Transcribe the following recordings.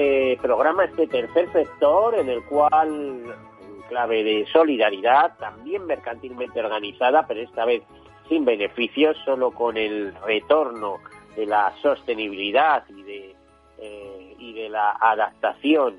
Este programa, este tercer sector en el cual en clave de solidaridad, también mercantilmente organizada, pero esta vez sin beneficios, solo con el retorno de la sostenibilidad y de, eh, y de la adaptación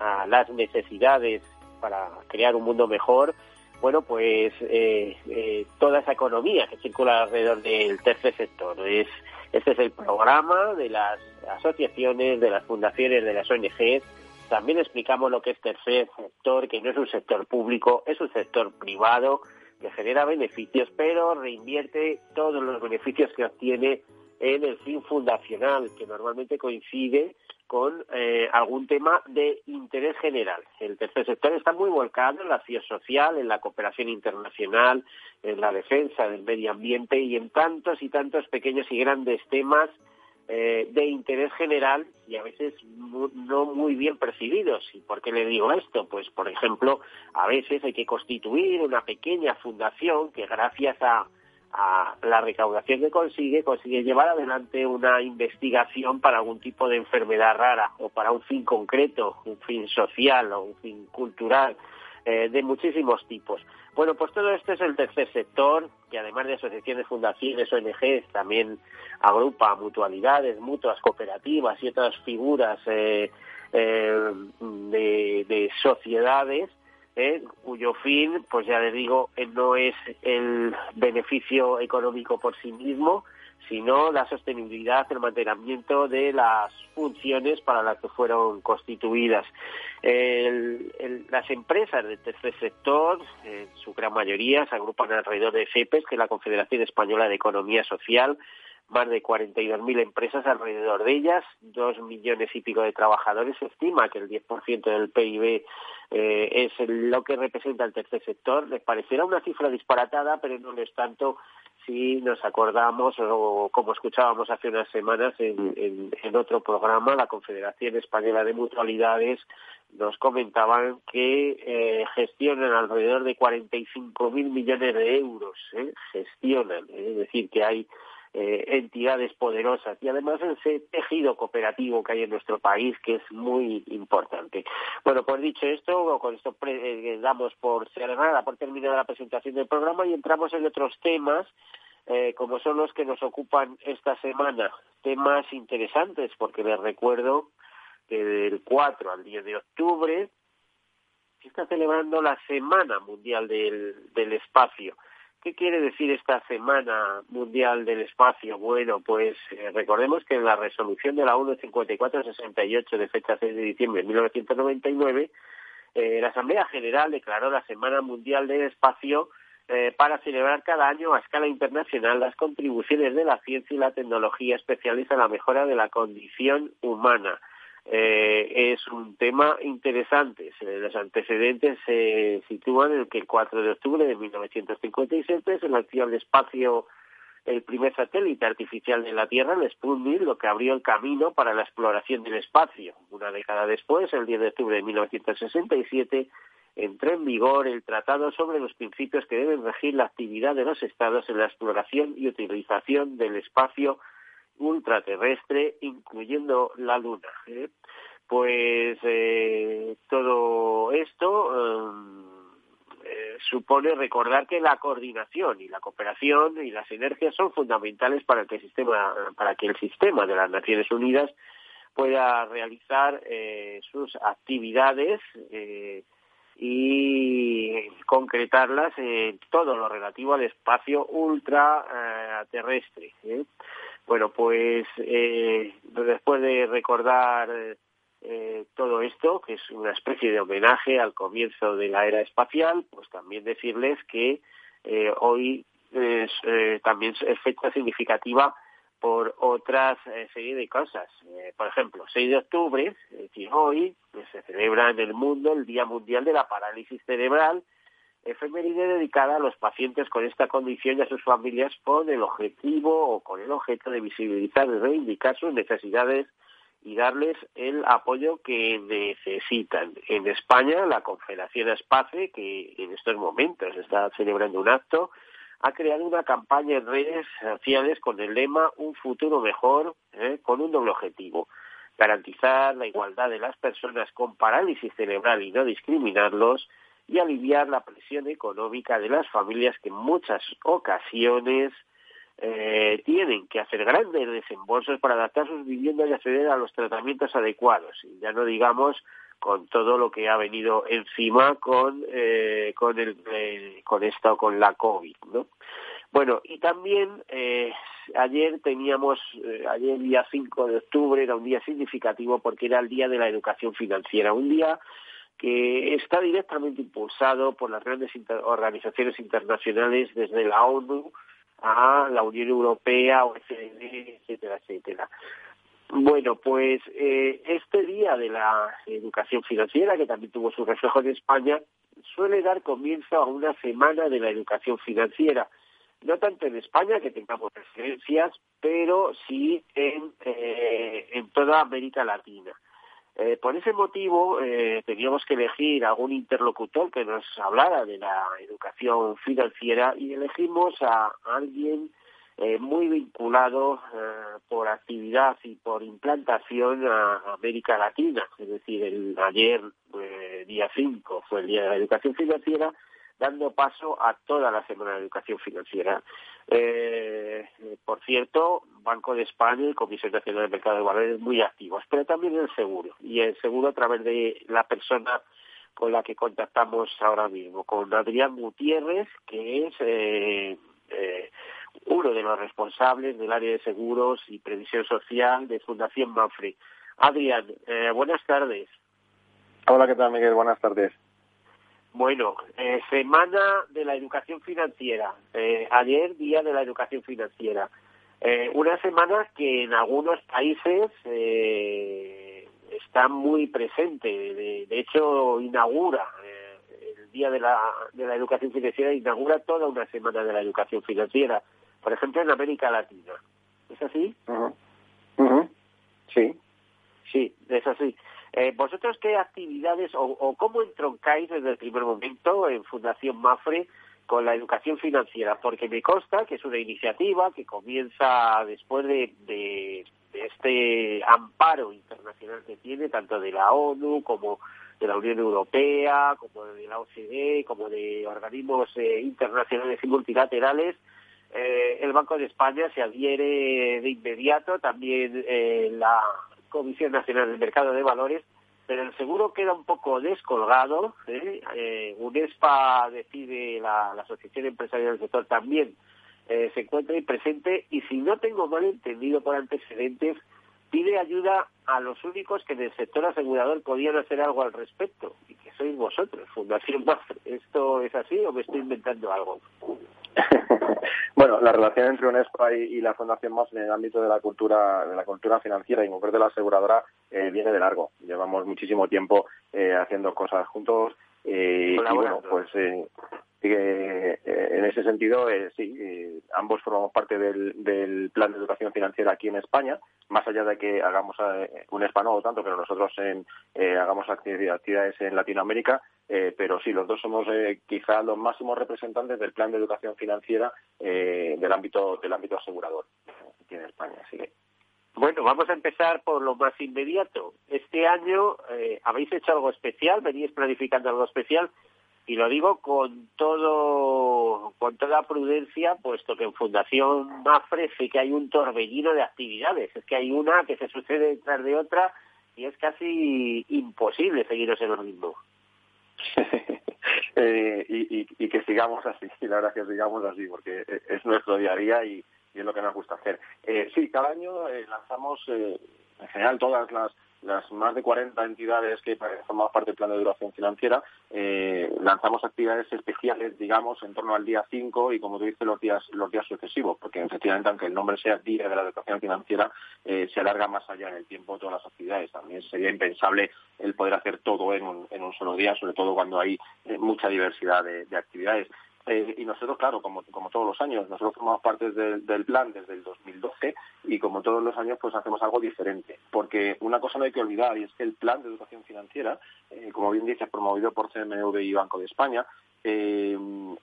a, las necesidades para crear un mundo mejor, bueno, pues eh, eh, toda esa economía que circula alrededor del tercer sector. Es, este es el programa de las asociaciones, de las fundaciones, de las ONGs. También explicamos lo que es tercer sector, que no es un sector público, es un sector privado que genera beneficios, pero reinvierte todos los beneficios que obtiene en el fin fundacional, que normalmente coincide con eh, algún tema de interés general. El tercer sector está muy volcado en la acción social, en la cooperación internacional, en la defensa del medio ambiente y en tantos y tantos pequeños y grandes temas eh, de interés general y a veces no muy bien percibidos. ¿Y por qué le digo esto? Pues, por ejemplo, a veces hay que constituir una pequeña fundación que gracias a a la recaudación que consigue, consigue llevar adelante una investigación para algún tipo de enfermedad rara o para un fin concreto, un fin social o un fin cultural, eh, de muchísimos tipos. Bueno, pues todo esto es el tercer sector, que además de asociaciones, fundaciones, ONGs, también agrupa mutualidades, mutuas, cooperativas y otras figuras eh, eh, de, de sociedades ¿eh? cuyo fin, pues ya les digo, eh, no es el beneficio económico por sí mismo, sino la sostenibilidad, el mantenimiento de las funciones para las que fueron constituidas. Las empresas del tercer sector, en su gran mayoría, se agrupan alrededor de CEPES, que es la Confederación Española de Economía Social, más de 42.000 empresas alrededor de ellas, dos millones y pico de trabajadores. Se estima que el 10% del PIB eh, es lo que representa el tercer sector. Les parecerá una cifra disparatada, pero no es tanto si nos acordamos o como escuchábamos hace unas semanas en, en, en otro programa, la Confederación Española de Mutualidades nos comentaban que eh, gestionan alrededor de 45.000 millones de euros, ¿eh? gestionan, ¿eh? es decir, que hay eh, entidades poderosas y además ese tejido cooperativo que hay en nuestro país que es muy importante. Bueno, pues dicho esto, con esto eh, damos por cerrada, por terminada la presentación del programa y entramos en otros temas eh, como son los que nos ocupan esta semana. Temas interesantes porque les recuerdo que del 4 al 10 de octubre se está celebrando la Semana Mundial del Espacio. ¿Qué quiere decir esta Semana Mundial del Espacio? Bueno, pues eh, recordemos que en la resolución de la ONU 5468 de fecha 6 de diciembre de 1999, eh, la Asamblea General declaró la Semana Mundial del Espacio eh, para celebrar cada año a escala internacional las contribuciones de la ciencia y la tecnología especializa en la mejora de la condición humana eh, es un tema interesante. Los antecedentes se sitúan en que el 4 de octubre de 1957 se lanzó al espacio el primer satélite artificial de la Tierra, el Sputnik, lo que abrió el camino para la exploración del espacio. Una década después, el 10 de octubre de 1967, entró en vigor el Tratado sobre los principios que deben regir la actividad de los Estados en la exploración y utilización del espacio ultraterrestre, incluyendo la Luna. ¿eh? Pues eh, todo esto eh, supone recordar que la coordinación y la cooperación y las sinergias son fundamentales para que el sistema, para que el sistema de las Naciones Unidas pueda realizar eh, sus actividades eh, y concretarlas en todo lo relativo al espacio ultraterrestre. ¿eh? Bueno, pues eh, después de recordar eh, todo esto, que es una especie de homenaje al comienzo de la era espacial, pues también decirles que eh, hoy es, eh, también es fecha significativa por otras eh, serie de cosas. Por ejemplo, 6 de octubre, es decir, hoy, pues, se celebra en el mundo el Día Mundial de la Parálisis Cerebral, efeméride dedicada a los pacientes con esta condición y a sus familias con el objetivo o con el objeto de visibilizar y reivindicar sus necesidades y darles el apoyo que necesitan. En España, la Confederación Espace, que en estos momentos está celebrando un acto, ha creado una campaña en redes sociales con el lema Un futuro mejor, ¿eh? con un doble objetivo garantizar la igualdad de las personas con parálisis cerebral y no discriminarlos, y aliviar la presión económica de las familias que en muchas ocasiones eh, tienen que hacer grandes desembolsos para adaptar sus viviendas y acceder a los tratamientos adecuados. Y ya no digamos con todo lo que ha venido encima con eh, con el eh, con esto con la covid no bueno y también eh, ayer teníamos ayer día 5 de octubre era un día significativo porque era el día de la educación financiera un día que está directamente impulsado por las grandes organizaciones internacionales desde la ONU a la Unión Europea, OECD, etcétera, etcétera. Bueno, pues eh, este día de la educación financiera, que también tuvo su reflejo en España, suele dar comienzo a una semana de la educación financiera. No tanto en España, que tengamos referencias, pero sí en, eh, en toda América Latina. Eh, por ese motivo eh, teníamos que elegir algún interlocutor que nos hablara de la educación financiera y elegimos a alguien eh, muy vinculado eh, por actividad y por implantación a América Latina. Es decir, el ayer, eh, día 5, fue el Día de la Educación Financiera dando paso a toda la Semana de Educación Financiera. Eh, por cierto, Banco de España y Comisión Nacional de Mercado de Valores muy activos, pero también el seguro, y el seguro a través de la persona con la que contactamos ahora mismo, con Adrián Gutiérrez, que es eh, eh, uno de los responsables del área de seguros y previsión social de Fundación Manfred. Adrián, eh, buenas tardes. Hola, ¿qué tal, Miguel? Buenas tardes. Bueno, eh, Semana de la Educación Financiera. Eh, ayer, Día de la Educación Financiera. Eh, una semana que en algunos países eh, está muy presente. De, de hecho, inaugura eh, el Día de la, de la Educación Financiera, inaugura toda una semana de la educación financiera. Por ejemplo, en América Latina. ¿Es así? Uh -huh. Uh -huh. Sí. Sí, es así. Eh, ¿Vosotros qué actividades o, o, cómo entroncáis desde el primer momento en Fundación Mafre con la educación financiera? Porque me consta que es una iniciativa que comienza después de, este amparo internacional que tiene, tanto de la ONU como de la Unión Europea, como de la OCDE, como de organismos eh, internacionales y multilaterales, eh, el Banco de España se adhiere de inmediato, también eh, la Comisión Nacional del Mercado de Valores, pero el seguro queda un poco descolgado. ¿eh? Eh, UNESPA decide, la, Asociación Empresarial del Sector también eh, se encuentra ahí presente y si no tengo mal entendido por antecedentes, pide ayuda a los únicos que en el sector asegurador podían hacer algo al respecto, y que sois vosotros, Fundación Mafre. ¿Esto es así o me estoy inventando algo? bueno, la relación entre UNESPA y, y la Fundación Mafre en el ámbito de la cultura de la cultura financiera y en concreto de la aseguradora eh, viene de largo. Llevamos muchísimo tiempo eh, haciendo cosas juntos eh, y bueno, pues eh, en ese sentido, eh, sí, eh, ambos formamos parte del, plan de educación financiera aquí en España, más allá de que hagamos eh, un no tanto, pero nosotros en, eh, hagamos actividades en Latinoamérica, pero sí, los dos somos quizá los máximos representantes del plan de educación financiera del ámbito del ámbito asegurador aquí en España. Así que. Bueno, vamos a empezar por lo más inmediato. Este año habéis hecho algo especial, venís planificando algo especial y lo digo con todo con toda prudencia puesto que en Fundación Mafre sé que hay un torbellino de actividades. Es que hay una que se sucede detrás de otra y es casi imposible seguiros en lo mismo. Eh, y, y, y, que sigamos así la verdad que sigamos así porque es nuestro día a día y, y es lo que nos gusta hacer. Eh, sí cada año eh, lanzamos eh, en general todas las las más de 40 entidades que formamos parte del plan de duración financiera, eh, lanzamos actividades especiales, digamos, en torno al día 5 y, como tú dices, los días, los días sucesivos, porque efectivamente, aunque el nombre sea Día de la Educación Financiera, eh, se alarga más allá en el tiempo todas las actividades. También sería impensable el poder hacer todo en un, en un solo día, sobre todo cuando hay eh, mucha diversidad de actividades. Eh, y nosotros, claro, como, como todos los años, nosotros formamos parte del plan desde el 2012 y como todos los años, pues hacemos algo diferente. Porque una cosa no hay que olvidar y es que el plan de educación financiera, eh, como bien dices, promovido por CMV y Banco de España, eh,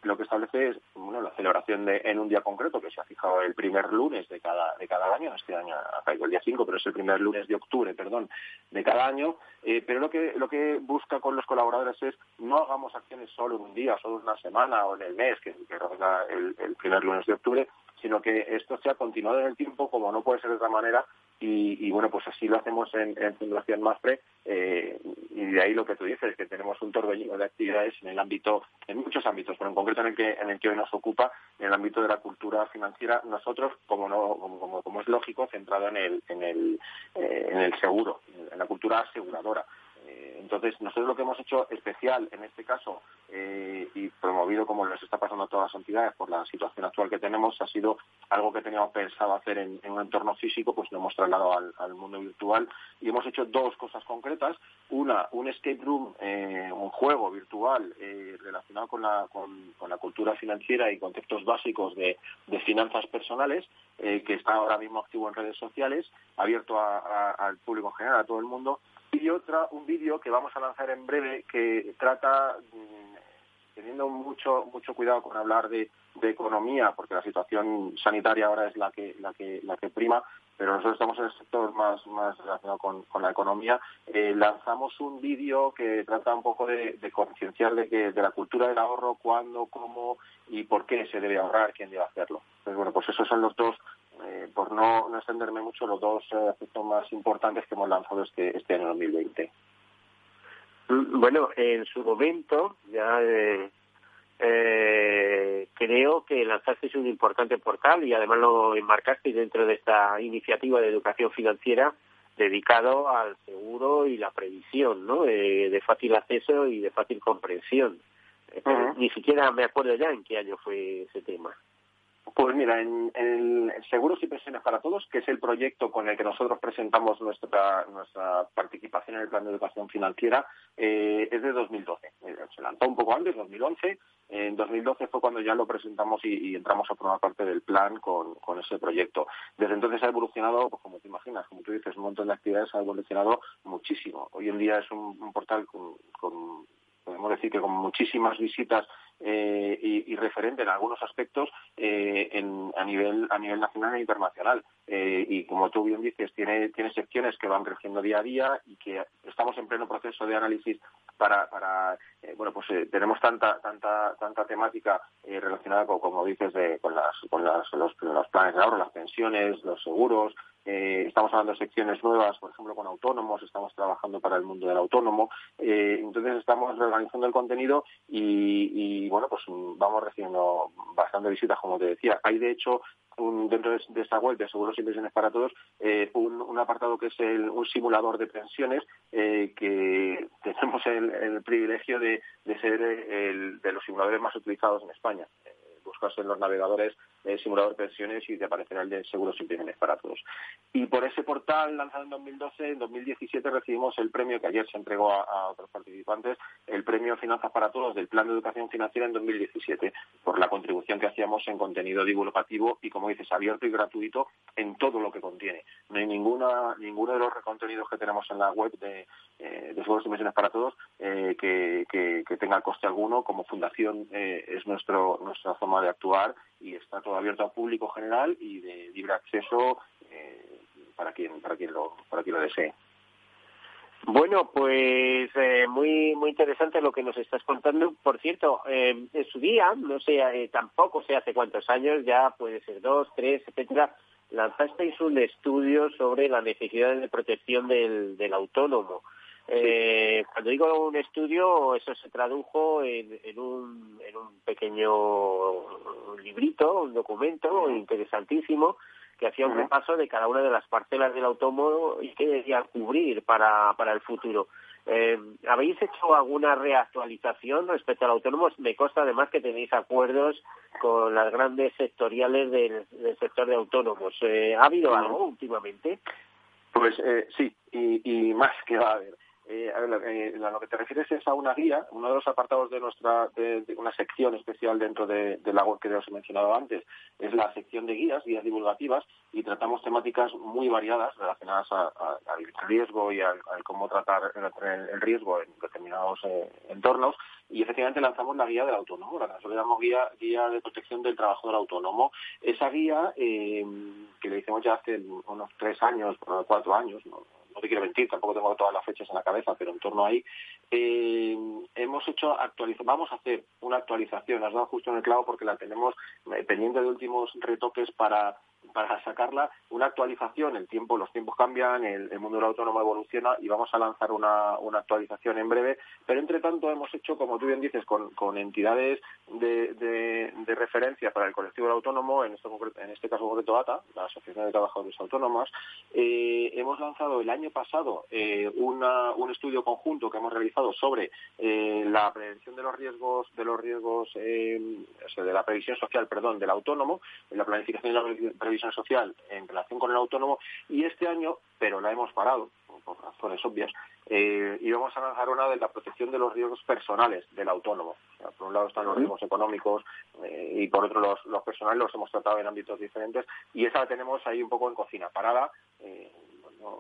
lo que establece es bueno, la celebración de, en un día concreto que se ha fijado el primer lunes de cada, de cada año, este año ha caído el día 5, pero es el primer lunes de octubre, perdón, de cada año, eh, pero lo que, lo que busca con los colaboradores es no hagamos acciones solo en un día, solo en una semana o en el mes, que, que el, el primer lunes de octubre, sino que esto se ha continuado en el tiempo como no puede ser de otra manera y, bueno, pues así lo hacemos en, Fundación Mafre eh, y de ahí lo que tú dices, que tenemos un torbellino de actividades en el ámbito, en muchos ámbitos, pero en concreto en el que, en el que hoy nos ocupa, en el ámbito de la cultura financiera, nosotros, como no, como, como, es lógico, centrado en el, en el, eh, en el seguro, en la cultura aseguradora. Eh, entonces, nosotros lo que hemos hecho especial en este caso eh, y promovido como les está pasando a todas las entidades por la situación actual que tenemos, ha sido algo que teníamos pensado hacer en, un entorno físico, pues lo hemos trasladado al, mundo virtual y hemos hecho dos cosas concretas. Una, un escape room, eh, un juego virtual relacionado con la, con, la cultura financiera y conceptos básicos de, finanzas personales, que está ahora mismo activo en redes sociales, abierto al público en general, a todo el mundo y otra, un vídeo que vamos a lanzar en breve que trata, mm, teniendo mucho mucho cuidado con hablar de, economía, porque la situación sanitaria ahora es la que la que la que prima, pero nosotros estamos en el sector más más relacionado con, la economía. Eh, lanzamos un vídeo que trata un poco de, concienciar de que de la cultura del ahorro, cuándo, cómo y por qué se debe ahorrar, quién debe hacerlo. Entonces, bueno, pues esos son los dos eh, por no, no, extenderme mucho, los dos eh, aspectos más importantes que hemos lanzado este, este año 2020. Mm, bueno, en su momento ya eh, eh, creo que lanzasteis un importante portal y además lo enmarcasteis dentro de esta iniciativa de educación financiera dedicado al seguro y la previsión, ¿no? de fácil acceso y de fácil comprensión. Ni siquiera me acuerdo ya en qué año fue ese tema. Pues mira, en, el Seguros y Pensiones para Todos, que es el proyecto con el que nosotros presentamos nuestra, nuestra participación en el Plan de Educación Financiera, eh, es de 2012. Eh, se lanzó un poco antes, 2011. En 2012 fue cuando ya lo presentamos y, entramos a formar parte del plan con, ese proyecto. Desde entonces ha evolucionado, pues como te imaginas, como tú dices, un montón de actividades ha evolucionado muchísimo. Hoy en día es un, portal con podemos decir que con muchísimas visitas eh, y, y, referente en algunos aspectos eh, a nivel a nivel nacional e internacional. Eh, y como tú bien dices tiene tiene secciones que van creciendo día a día y que estamos en pleno proceso de análisis para para bueno pues tenemos tanta tanta tanta temática relacionada con como dices de, con las con las, los, los planes de ahorro las pensiones los seguros eh, estamos hablando de secciones nuevas, por ejemplo, con autónomos, estamos trabajando para el mundo del autónomo. Eh, entonces estamos reorganizando el contenido y, bueno, pues vamos recibiendo bastante visitas, como te decía. Hay, de hecho, dentro de, esta web de Seguros y Pensiones para Todos, eh, un, apartado que es un simulador de pensiones que tenemos el, privilegio de, ser el, de los simuladores más utilizados en España buscas en los navegadores simulador pensiones y te aparecerá el de seguros y pensiones para todos. Y por ese portal lanzado en 2012, en 2017 recibimos el premio que ayer se entregó a, otros participantes, el premio Finanzas para Todos del Plan de Educación Financiera en 2017, por la contribución que hacíamos en contenido divulgativo y, como dices, abierto y gratuito en todo lo que contiene. No hay ninguna, ninguno de los contenidos que tenemos en la web de, eh, de Seguros y Pensiones para Todos eh, que, que, tenga coste alguno. Como fundación eh, es nuestro, nuestra forma de actuar y está todo abierto al público general y de libre acceso eh, para quien para quien lo para quien lo desee. Bueno, pues eh, muy muy interesante lo que nos estás contando. Por cierto, eh, en su día, no sé, tampoco sé hace cuántos años, ya puede ser dos, tres, etcétera, lanzasteis un estudio sobre la necesidad de protección del, del autónomo. Eh, cuando digo un estudio, eso se tradujo en, en, un, en un pequeño librito, un documento interesantísimo, que hacía un repaso de cada una de las parcelas del automóvil y qué debía cubrir para, para el futuro. Eh, ¿Habéis hecho alguna reactualización respecto al autónomo? Me consta además que tenéis acuerdos con las grandes sectoriales del, sector de autónomos. Eh, ¿Ha habido algo últimamente? Pues eh, sí, y, y más que va a haber. Eh, a, ver, eh, a lo que te refieres es a una guía, uno de los apartados de nuestra, de, una sección especial dentro de, la web que os he mencionado antes, es la sección de guías, guías divulgativas, y tratamos temáticas muy variadas relacionadas al riesgo y al, cómo tratar el, riesgo en determinados eh, entornos. Y efectivamente lanzamos la guía del autónomo, la que llamamos guía, guía de protección del trabajador autónomo. Esa guía, eh, que le hicimos ya hace unos tres años, cuatro años, ¿no? No te quiero mentir, tampoco tengo todas las fechas en la cabeza, pero en torno ahí, eh, hemos hecho vamos a hacer una actualización, has dado justo en el clavo porque la tenemos eh, pendiente de últimos retoques para para sacarla una actualización. El tiempo, los tiempos cambian, el, mundo del autónomo evoluciona y vamos a lanzar una, una, actualización en breve. Pero entre tanto hemos hecho, como tú bien dices, con, con entidades de, de, referencia para el colectivo del autónomo, en este, en este caso concreto ATA, la Asociación de Trabajadores Autónomos, eh, hemos lanzado el año pasado eh, una, un estudio conjunto que hemos realizado sobre eh, la prevención de los riesgos de los riesgos de la previsión social, perdón, del autónomo, la planificación de la previsión social en relación con el autónomo y este año, pero la hemos parado por razones obvias, eh, y vamos a lanzar una de la protección de los riesgos personales del autónomo. por un lado están los riesgos económicos eh, y por otro los, los personales los hemos tratado en ámbitos diferentes y esa la tenemos ahí un poco en cocina parada. Eh,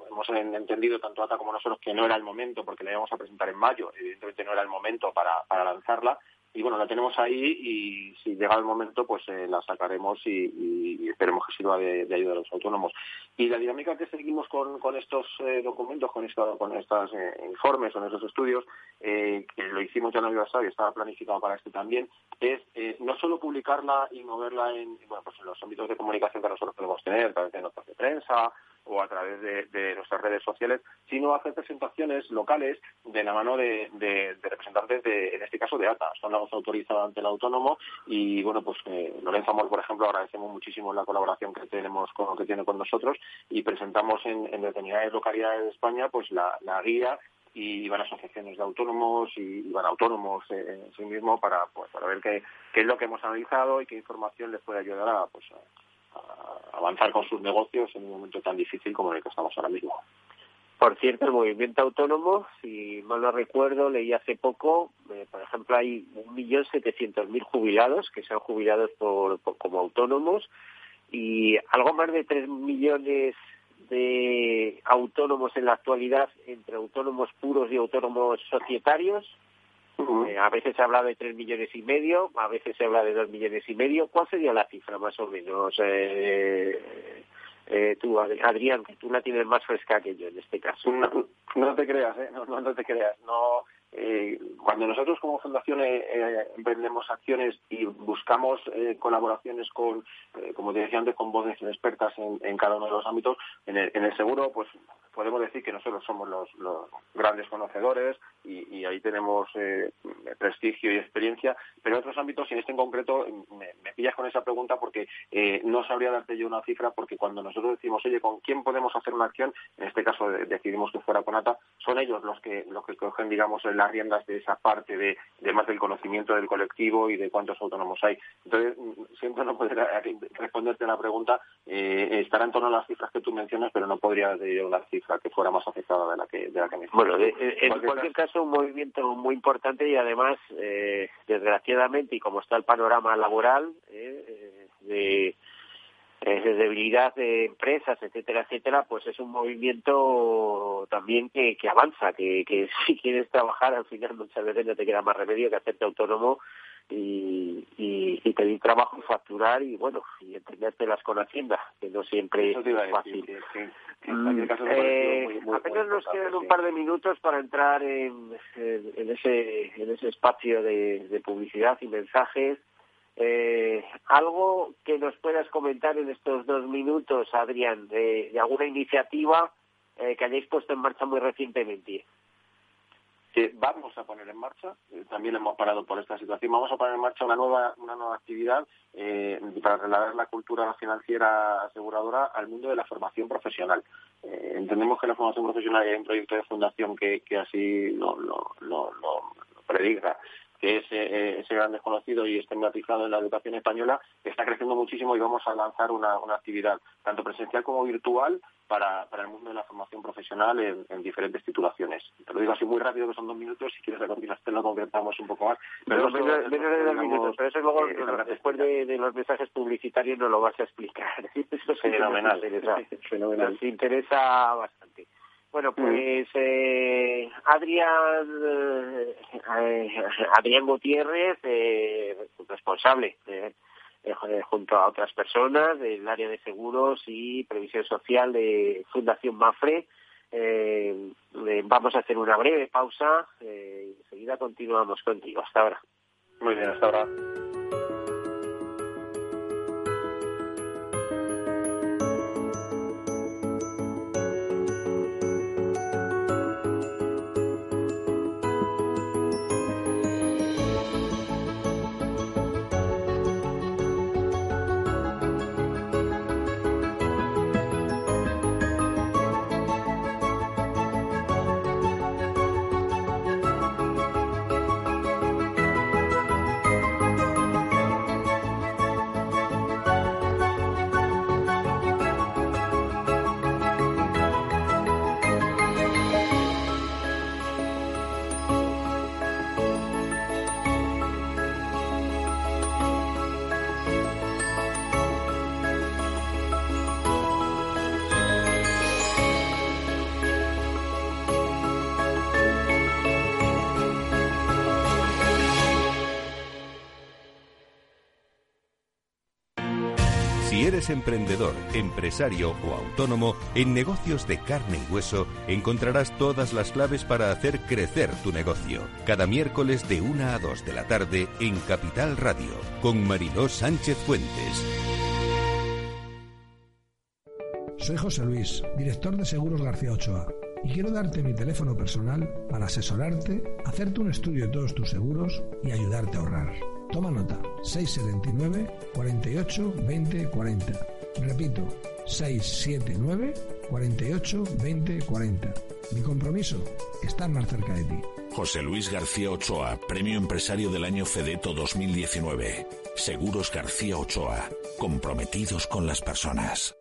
hemos entendido tanto ATA como nosotros que no era el momento porque la íbamos a presentar en mayo, evidentemente no era el momento para, para lanzarla y bueno, la tenemos ahí y si llega el momento pues eh, la sacaremos y, esperemos que sirva de, ayuda a los autónomos. Y la dinámica que seguimos con, estos eh, documentos, con, con estos eh, informes, con estos estudios, que lo hicimos ya en el aniversario y estaba planificado para este también, es no solo publicarla y moverla en, bueno, pues en los ámbitos de comunicación que nosotros podemos tener, través de notas de prensa, o a través de, nuestras redes sociales, sino hacer presentaciones locales de la mano de, representantes de, en este caso, de ATA. Son la voz autorizada ante el autónomo y, bueno, pues eh, Lorenzo Amor, por ejemplo, agradecemos muchísimo la colaboración que tenemos con que tiene con nosotros y presentamos en, determinadas localidades de España pues la, guía y van asociaciones de autónomos y, van autónomos en sí mismo para pues para ver qué, es lo que hemos analizado y qué información les puede ayudar a pues avanzar con sus negocios en un momento tan difícil como el que estamos ahora mismo. Por cierto, el movimiento autónomo, si mal no recuerdo, leí hace poco, eh, por ejemplo, hay 1.700.000 jubilados que se han jubilado por, como autónomos y algo más de 3 millones de autónomos en la actualidad, entre autónomos puros y autónomos societarios, eh, a veces se habla de tres millones y medio, a veces se habla de dos millones y medio. ¿Cuál sería la cifra más o menos? Eh, eh, tú, Adrián, que tú la tienes más fresca que yo en este caso. No, te creas, ¿eh? no, no, te creas. No, eh, cuando nosotros como fundación eh, emprendemos acciones y buscamos colaboraciones con, como te decía antes, con voces expertas en, cada uno de los ámbitos, en el, en el seguro, pues podemos decir que nosotros somos los, grandes conocedores y, ahí tenemos eh, prestigio y experiencia, pero en otros ámbitos, y en este en concreto, me, pillas con esa pregunta porque eh, no sabría darte yo una cifra, porque cuando nosotros decimos, oye, ¿con quién podemos hacer una acción? En este caso decidimos que fuera con ATA, son ellos los que, los que cogen, digamos, las riendas de esa parte de, más del conocimiento del colectivo y de cuántos autónomos hay. Entonces, siempre no podría responderte la pregunta, eh, estará en torno a las cifras que tú mencionas, pero no podría yo una cifra que fuera más afectada de la que, de la que me Bueno, en cualquier, caso, un movimiento muy importante y además, eh, desgraciadamente, y como está el panorama laboral, eh, de, de debilidad de empresas, etcétera, etcétera, pues es un movimiento también que, que avanza, que, que si quieres trabajar, al final muchas veces no te queda más remedio que hacerte autónomo y, y, pedir trabajo facturar y bueno y entendértelas con Hacienda que no siempre es fácil. mm, eh, apenas nos quedan un par de minutos para entrar en, en, ese en ese espacio de, publicidad y mensajes. Eh, algo que nos puedas comentar en estos dos minutos Adrián de, alguna iniciativa eh, que hayáis puesto en marcha muy recientemente que vamos a poner en marcha, eh, también hemos parado por esta situación, vamos a poner en marcha una nueva, una nueva actividad eh, para trasladar la cultura financiera aseguradora al mundo de la formación profesional. Eh, entendemos que la formación profesional hay un proyecto de fundación que, que así lo, lo, lo, lo prediga que es ese gran desconocido y estigmatizado en la educación española, está creciendo muchísimo y vamos a lanzar una, una actividad tanto presencial como virtual para, para el mundo de la formación profesional en, en, diferentes titulaciones. Te lo digo así muy rápido, que son dos minutos, si quieres a continuación lo concretamos un poco más. Pero, eso, menos, menos de dos minutos, pero eso luego, eh, después de, de, los mensajes publicitarios, nos lo vas a explicar. Eso es fenomenal. Nos interesa, fenomenal. Nos interesa bastante. Bueno, mm. pues eh, Adrián, eh, Adrián Gutiérrez, eh, responsable eh, junto a otras personas del área de seguros y previsión social de Fundación Mafre. vamos a hacer una breve pausa y enseguida continuamos contigo. Hasta ahora. Muy bien, hasta ahora. Emprendedor, empresario o autónomo, en negocios de carne y hueso encontrarás todas las claves para hacer crecer tu negocio. Cada miércoles de 1 a 2 de la tarde en Capital Radio, con Mariló Sánchez Fuentes. Soy José Luis, director de Seguros García Ochoa, y quiero darte mi teléfono personal para asesorarte, hacerte un estudio de todos tus seguros y ayudarte a ahorrar. Toma nota, 679 48 20 40. Repito, 679 48 20 40. Mi compromiso, estar más cerca de ti. José Luis García Ochoa, Premio Empresario del Año Fedeto 2019. Seguros García Ochoa, comprometidos con las personas.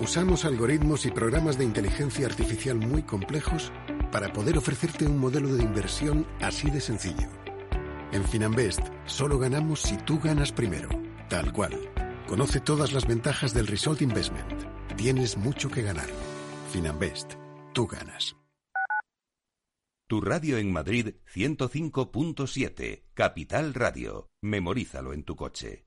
Usamos algoritmos y programas de inteligencia artificial muy complejos para poder ofrecerte un modelo de inversión así de sencillo en Finanbest, solo ganamos si tú ganas primero. Tal cual. Conoce todas las ventajas del Result Investment. Tienes mucho que ganar. Finanbest, tú ganas. Tu radio en Madrid 105.7, Capital Radio. Memorízalo en tu coche.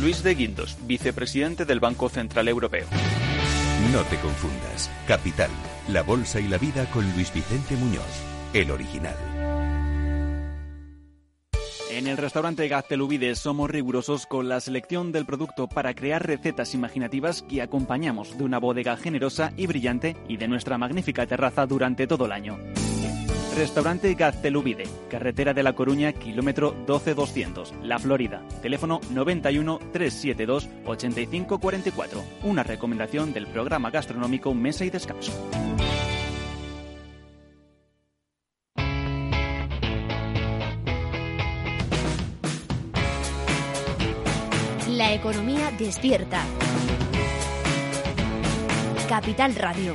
Luis de Guindos, vicepresidente del Banco Central Europeo. No te confundas. Capital, la bolsa y la vida con Luis Vicente Muñoz, el original. En el restaurante Gaztelubides somos rigurosos con la selección del producto para crear recetas imaginativas que acompañamos de una bodega generosa y brillante y de nuestra magnífica terraza durante todo el año. Restaurante Gaztelubide, carretera de La Coruña, kilómetro 12200, La Florida. Teléfono 91 372 8544. Una recomendación del programa gastronómico Mesa y Descanso. La economía despierta. Capital Radio.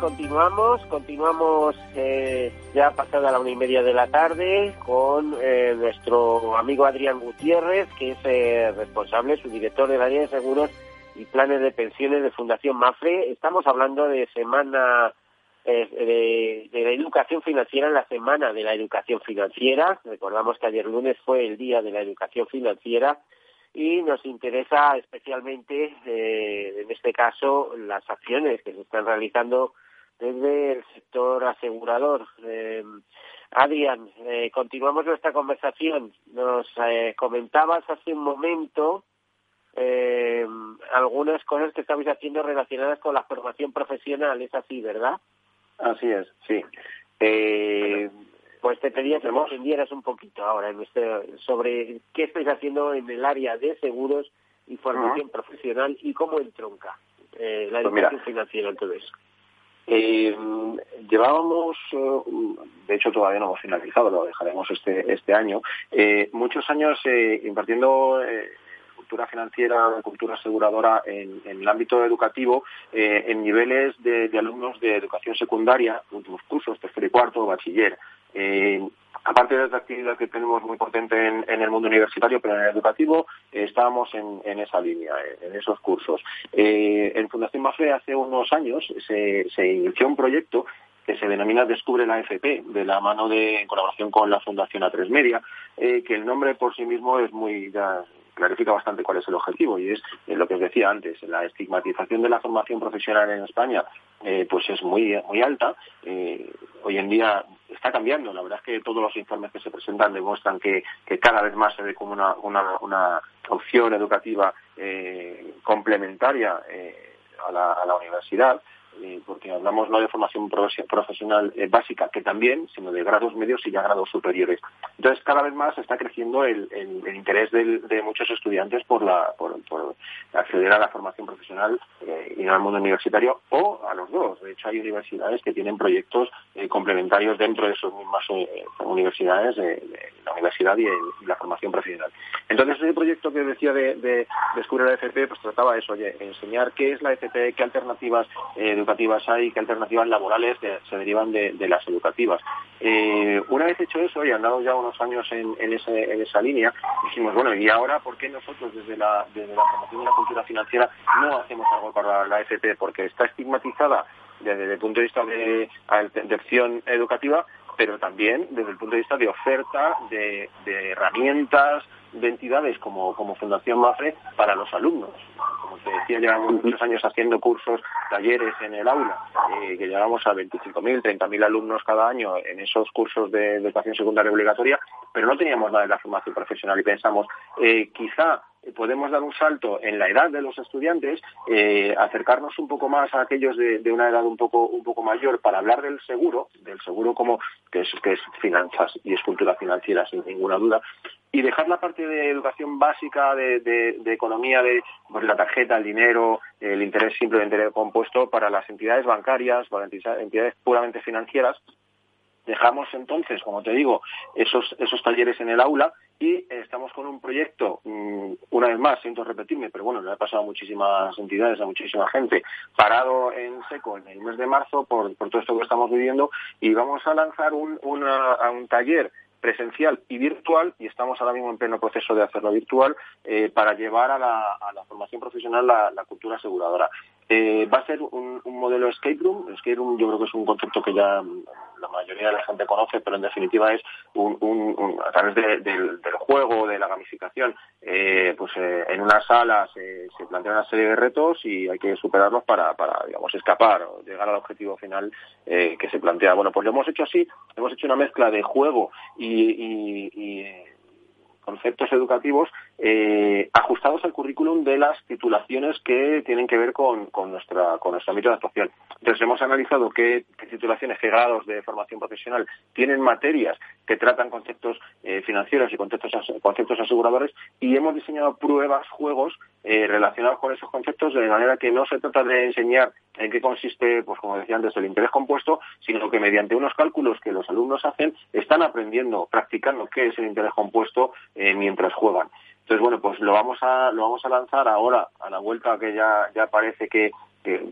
Continuamos, continuamos eh, ya pasada la una y media de la tarde con eh, nuestro amigo Adrián Gutiérrez, que es eh, responsable, su director de la área de seguros y planes de pensiones de Fundación Mafre. Estamos hablando de semana de, de, la educación financiera la semana de la educación financiera. Recordamos que ayer lunes fue el día de la educación financiera y nos interesa especialmente, en este caso, las acciones que se están realizando desde el sector asegurador. Eh, Adrián, eh, continuamos nuestra conversación. Nos eh, comentabas hace un momento eh, algunas cosas que estabais haciendo relacionadas con la formación profesional. Es así, ¿verdad? Así es, sí. pues te pedía que nos entendieras un poquito ahora en este, sobre qué estáis haciendo en el área de seguros y formación profesional y cómo entronca la pues educación financiera en todo eso. Eh, llevábamos, eh, de hecho todavía no hemos finalizado, lo dejaremos este, este año, eh, muchos años eh, impartiendo cultura financiera, cultura aseguradora en, el ámbito educativo, en niveles de, de, alumnos de educación secundaria, últimos cursos, tercero y cuarto, bachiller aparte de esta actividad que tenemos muy potente en, el mundo universitario, pero en el educativo, eh, estábamos en, esa línea, en, esos cursos. Eh, en Fundación Mafre hace unos años se, inició un proyecto que se denomina Descubre la FP, de la mano de colaboración con la Fundación A3 Media, eh, que el nombre por sí mismo es muy clarifica bastante cuál es el objetivo y es lo que os decía antes, la estigmatización de la formación profesional en España pues es muy muy alta. hoy en día está cambiando. La verdad es que todos los informes que se presentan demuestran que, cada vez más se ve como una, opción educativa eh, complementaria eh, a la universidad porque hablamos no de formación profesional eh, básica, que también, sino de grados medios y ya grados superiores. Entonces, cada vez más está creciendo el, interés de muchos estudiantes por, la, por, acceder a la formación profesional eh, y al mundo universitario, o a los dos. De hecho, hay universidades que tienen proyectos eh, complementarios dentro de esas mismas universidades, de, la universidad y, la formación profesional. Entonces, ese proyecto que decía de, de Descubre la FP, pues trataba eso, oye, enseñar qué es la FP, qué alternativas educativas hay, qué alternativas laborales se derivan de, las educativas. Eh, una vez hecho eso y andado ya unos años en, esa línea, dijimos, bueno, ¿y ahora por qué nosotros desde la, desde la promoción de la cultura financiera no hacemos algo para la FP? Porque está estigmatizada desde el punto de vista de, de opción educativa, pero también desde el punto de vista de oferta de, herramientas, de entidades como, como Fundación Mafre para los alumnos. Como te decía, llevamos muchos años haciendo cursos, talleres en el aula, eh, que llevamos a 25.000, 30.000 alumnos cada año en esos cursos de educación secundaria obligatoria, pero no teníamos nada de la formación profesional y pensamos, eh, quizá podemos dar un salto en la edad de los estudiantes, eh, acercarnos un poco más a aquellos de, una edad un poco un poco mayor para hablar del seguro, del seguro como que es, que es finanzas y es cultura financiera sin ninguna duda, y dejar la parte de educación básica de, economía de pues, la tarjeta, el dinero, el interés simple, el interés compuesto para las entidades bancarias, para entidades puramente financieras. Dejamos entonces, como te digo, esos, esos talleres en el aula y estamos con un proyecto, mm, una vez más, siento repetirme, pero bueno, le ha pasado a muchísimas entidades, a muchísima gente, parado en seco en el mes de marzo por, por todo esto que estamos viviendo y vamos a lanzar un, un taller presencial y virtual, y estamos ahora mismo en pleno proceso de hacerlo virtual, eh, para llevar a la, formación profesional la cultura aseguradora. Eh, va a ser un, un, modelo escape room. Escape room yo creo que es un concepto que ya la mayoría de la gente conoce, pero en definitiva es un, un, a través de, del, juego, de la gamificación, eh, pues eh, en una sala se, se, plantea una serie de retos y hay que superarlos para, para digamos, escapar o llegar al objetivo final eh, que se plantea. Bueno, pues lo hemos hecho así, hemos hecho una mezcla de juego y, y, y conceptos educativos eh, ajustados al currículum de las titulaciones que tienen que ver con, con, nuestra, con nuestro ámbito de actuación. Entonces hemos analizado qué, titulaciones, qué grados de formación profesional tienen materias que tratan conceptos eh, financieros y conceptos, conceptos aseguradores y hemos diseñado pruebas, juegos eh, relacionados con esos conceptos de manera que no se trata de enseñar en qué consiste, pues como decía antes, el interés compuesto, sino que mediante unos cálculos que los alumnos hacen están aprendiendo, practicando qué es el interés compuesto eh, mientras juegan. Entonces, bueno, pues lo vamos a lo vamos a lanzar ahora a la vuelta que ya ya parece que,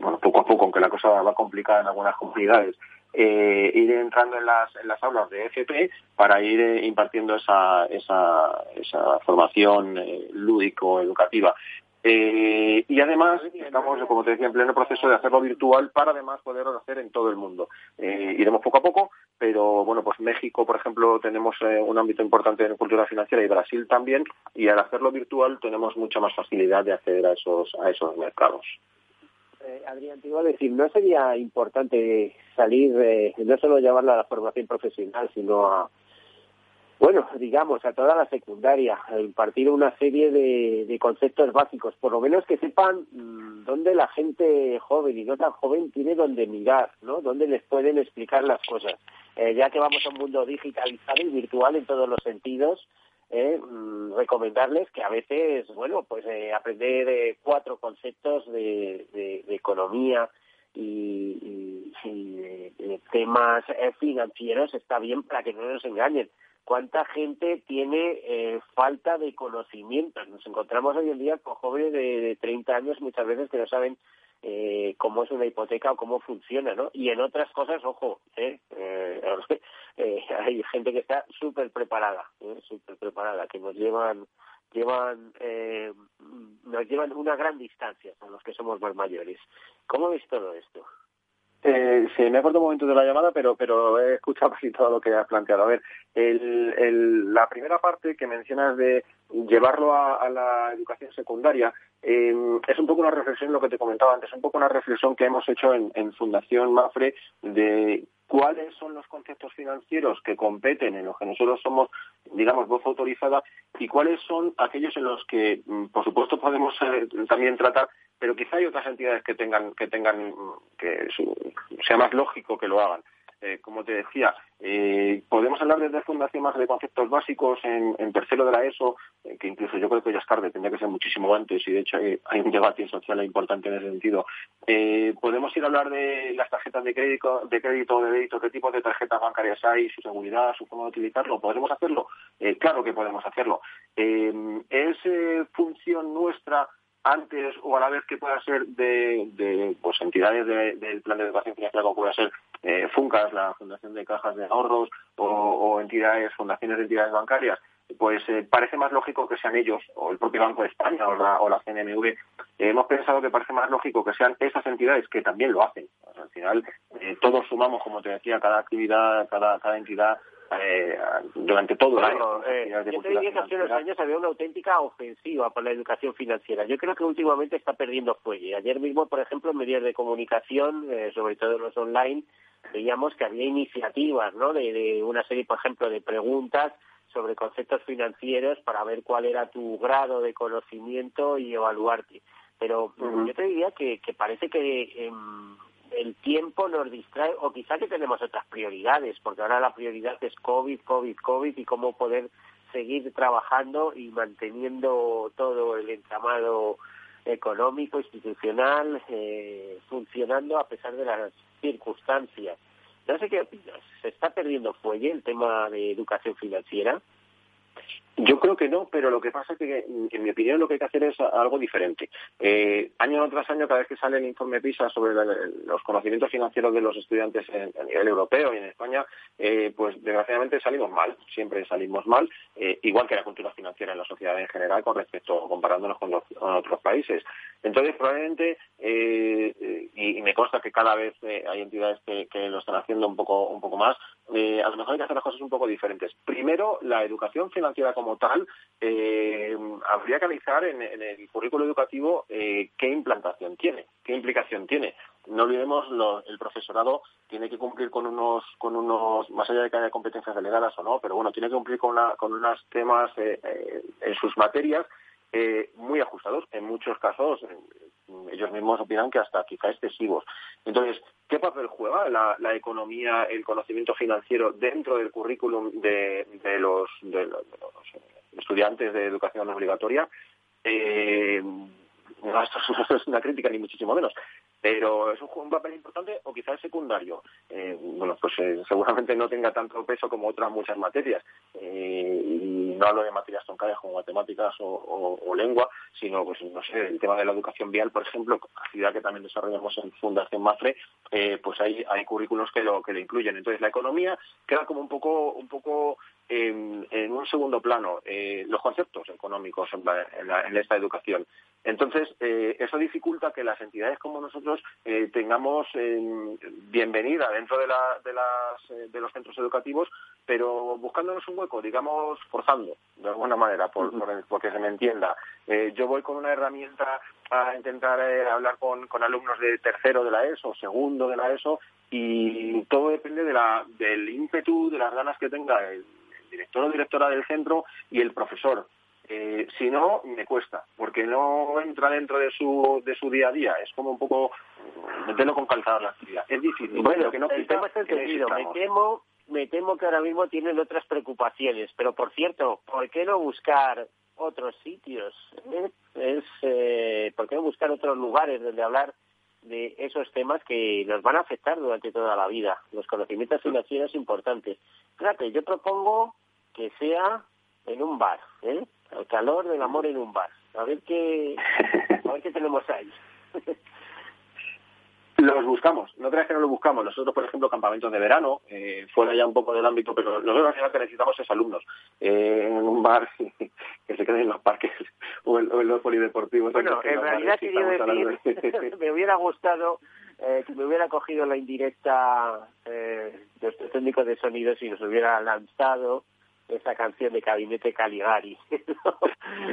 bueno, poco a poco, aunque la cosa va complicada en algunas comunidades, eh, ir entrando en las, en las aulas de FP para ir eh, impartiendo esa, esa, esa formación eh, lúdico-educativa. Y además estamos, como te decía, en pleno proceso de hacerlo virtual para además poderlo hacer en todo el mundo. Iremos poco a poco, pero bueno, pues México, por ejemplo, tenemos eh, un ámbito importante en cultura financiera y Brasil también, y al hacerlo virtual tenemos mucha más facilidad de acceder a esos, a esos mercados. Eh, Adrián, te iba a decir, ¿no sería importante salir, eh, no solo llevarlo a la formación profesional, sino a, bueno, digamos, a toda la secundaria, impartir una serie de, conceptos básicos, por lo menos que sepan mmm, dónde la gente joven y no tan joven tiene donde mirar, ¿no? Dónde les pueden explicar las cosas. Eh, ya que vamos a un mundo digitalizado y virtual en todos los sentidos, eh, recomendarles que a veces, bueno, pues eh, aprender eh, cuatro conceptos de, economía y, de, temas financieros está bien para que no nos engañen. ¿Cuánta gente tiene eh, falta de conocimiento? Nos encontramos hoy en día con jóvenes de, de 30 años muchas veces que no saben eh, cómo es una hipoteca o cómo funciona, ¿no? Y en otras cosas, ojo, ¿eh? eh, eh hay gente que está súper preparada, ¿eh? súper preparada, que nos llevan llevan nos llevan una gran distancia con los que somos más mayores. ¿Cómo ves todo esto? Eh, se me ha cortado un momento de la llamada, pero pero he escuchado casi todo lo que has planteado. A ver, el, el, la primera parte que mencionas de llevarlo a, a la educación secundaria eh, es un poco una reflexión, lo que te comentaba antes, un poco una reflexión que hemos hecho en, en Fundación Mafre de cuáles son los conceptos financieros que competen en los que nosotros somos, digamos, voz autorizada y cuáles son aquellos en los que, mm, por supuesto, podemos eh, también tratar, pero quizá hay otras entidades que tengan, que tengan, mm, que sea más lógico que lo hagan. Eh, como te decía, eh, podemos hablar desde Fundación más de conceptos básicos en, en tercero de la ESO, eh, que incluso yo creo que ya es tarde, tendría que ser muchísimo antes y de hecho hay, hay un debate social importante en ese sentido. Eh, podemos ir a hablar de las tarjetas de crédito, de crédito de débito, qué tipo de tarjetas bancarias hay, su seguridad, su forma de utilizarlo. ¿Podremos hacerlo? Eh, claro que podemos hacerlo. Eh, ¿Es eh, función nuestra antes o a la vez que pueda ser de, pues entidades del de, plan de educación financiera como pueda ser eh, FUNCAS, la Fundación de Cajas de Ahorros o, o entidades, fundaciones de entidades bancarias, pues eh, parece más lógico que sean ellos o el propio Banco de España o la, o la CNMV. Eh, hemos pensado que parece más lógico que sean esas entidades que también lo hacen. Al final eh, todos sumamos, como te decía, cada actividad, cada entidad eh, durante todo el año. Eh, yo te diría que hace unos años había una auténtica ofensiva por la educación financiera. Yo creo que últimamente está perdiendo fuelle. Ayer mismo, por ejemplo, en medios de comunicación, eh, sobre todo los online, veíamos que había iniciativas, ¿no? De, de una serie, por ejemplo, de preguntas sobre conceptos financieros para ver cuál era tu grado de conocimiento y evaluarte. Pero uh -huh. yo te diría que, que parece que eh, el tiempo nos distrae o quizá que tenemos otras prioridades, porque ahora la prioridad es COVID, COVID, COVID y cómo poder seguir trabajando y manteniendo todo el entramado económico, institucional, eh, funcionando a pesar de las circunstancias. No sé qué opinas. ¿Se está perdiendo fuelle el tema de educación financiera? Yo creo que no, pero lo que pasa es que, en mi opinión, lo que hay que hacer es algo diferente. Eh, año tras año, cada vez que sale el informe PISA sobre los conocimientos financieros de los estudiantes a nivel europeo y en España, eh, pues desgraciadamente salimos mal, siempre salimos mal, eh, igual que la cultura financiera en la sociedad en general con respecto, comparándonos con, otros países. Entonces, probablemente, y, me consta que cada vez hay entidades que, que, lo están haciendo un poco, un poco más, a lo mejor hay que hacer las cosas un poco diferentes. Primero, la educación financiera como tal, eh, habría que analizar en, el currículo educativo eh, qué implantación tiene, qué implicación tiene. No olvidemos, el profesorado tiene que cumplir con unos, con unos, más allá de que haya competencias delegadas o no, pero bueno, tiene que cumplir con, con unos temas eh, en sus materias muy ajustados. En muchos casos, ellos mismos opinan que hasta quizá excesivos. Entonces, ¿qué papel juega la, economía, el conocimiento financiero dentro del currículum de, los, estudiantes de educación obligatoria? Eh, no, esto es una crítica ni muchísimo menos, pero es un, papel importante o quizás secundario. Eh, bueno, pues eh, seguramente no tenga tanto peso como otras muchas materias. Eh, y no hablo de materias troncales como matemáticas o, lengua, sino, pues no sé, el tema de la educación vial, por ejemplo, actividad que también desarrollamos en Fundación Mafre, pues hay, hay currículos que lo, que lo incluyen. Entonces, la economía queda como un poco, un poco en, un segundo plano los conceptos económicos en, esta educación. Entonces, eso dificulta que las entidades como nosotros eh, tengamos bienvenida dentro de, eh, de, los centros educativos, pero buscándonos un hueco, digamos, forzando, de alguna manera, por, porque se me entienda. Eh, yo voy con una herramienta a intentar hablar con, alumnos de tercero de la ESO, segundo de la ESO, y todo depende de la, del ímpetu, de las ganas que tenga el director o directora del centro y el profesor. Eh, si no, me cuesta, porque no entra dentro de su, de su día a día. Es como un poco meterlo con calzada la actividad. Es difícil. Bueno, que no el tema está entendido. Me temo, me temo que ahora mismo tienen otras preocupaciones. Pero, por cierto, ¿por qué no buscar otros sitios? ¿Eh? Es, eh, ¿Por qué no buscar otros lugares donde hablar de esos temas que nos van a afectar durante toda la vida? Los conocimientos financieros importantes. Fíjate, yo propongo que sea en un bar, ¿eh? El calor del amor en un bar. A ver qué, a ver qué tenemos ahí. Los buscamos, no creas que no los buscamos. Nosotros, por ejemplo, campamentos de verano, eh, fuera ya un poco del ámbito, pero nosotros al final que necesitamos es alumnos eh, en un bar que se queden en los parques o en, los polideportivos. Bueno, en realidad quería decir, me hubiera gustado eh, que me hubiera cogido la indirecta eh, de este técnico de sonidos y nos hubiera lanzado esa canción de Gabinete Caligari,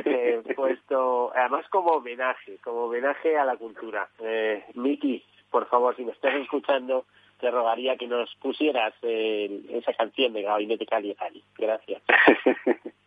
eh, puesto además como homenaje, como homenaje a la cultura. Eh, Miki, por favor, si me estás escuchando, te rogaría que nos pusieras eh, esa canción de Gabinete Caligari. Gracias.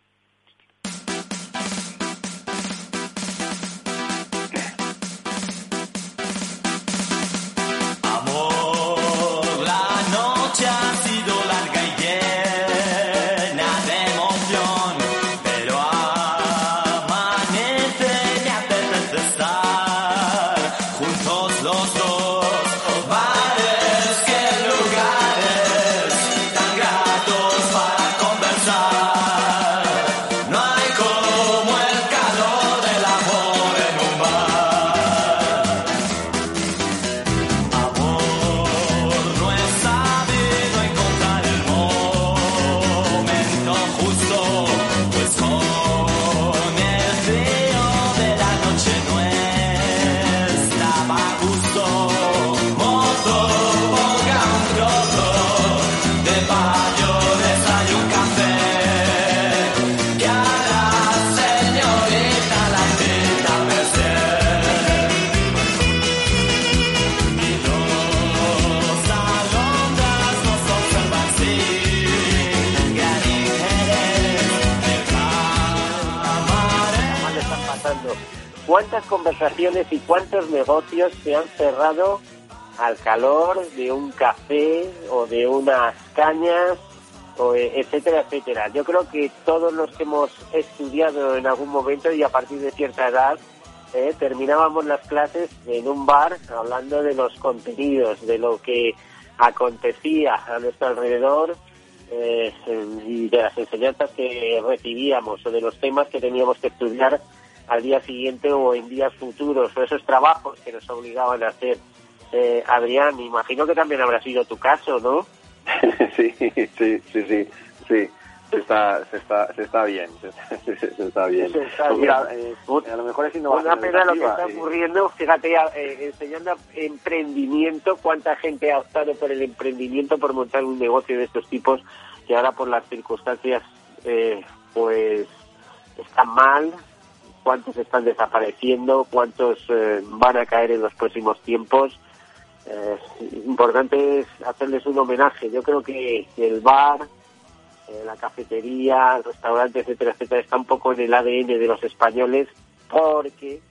cuántas conversaciones y cuántos negocios se han cerrado al calor de un café o de unas cañas, o e, etcétera, etcétera. Yo creo que todos los que hemos estudiado en algún momento y a partir de cierta edad, eh, terminábamos las clases en un bar hablando de los contenidos, de lo que acontecía a nuestro alrededor eh, y de las enseñanzas que recibíamos o de los temas que teníamos que estudiar al día siguiente o en días futuros o esos trabajos que nos obligaban a hacer. Eh, Adrián, imagino que también habrá sido tu caso, ¿no? sí, sí, sí, sí, sí. Se está, se está, se está bien, se, está bien. Pues mira, eh, a lo mejor es. Una pena lo que está ocurriendo, fíjate, eh, enseñando emprendimiento, cuánta gente ha optado por el emprendimiento, por montar un negocio de estos tipos, que ahora por las circunstancias, eh, pues, están mal, cuántos están desapareciendo, cuántos eh, van a caer en los próximos tiempos. Eh, importante es hacerles un homenaje. Yo creo que el bar, eh, la cafetería, el restaurante, etcétera, etcétera, está un poco en el ADN de los españoles porque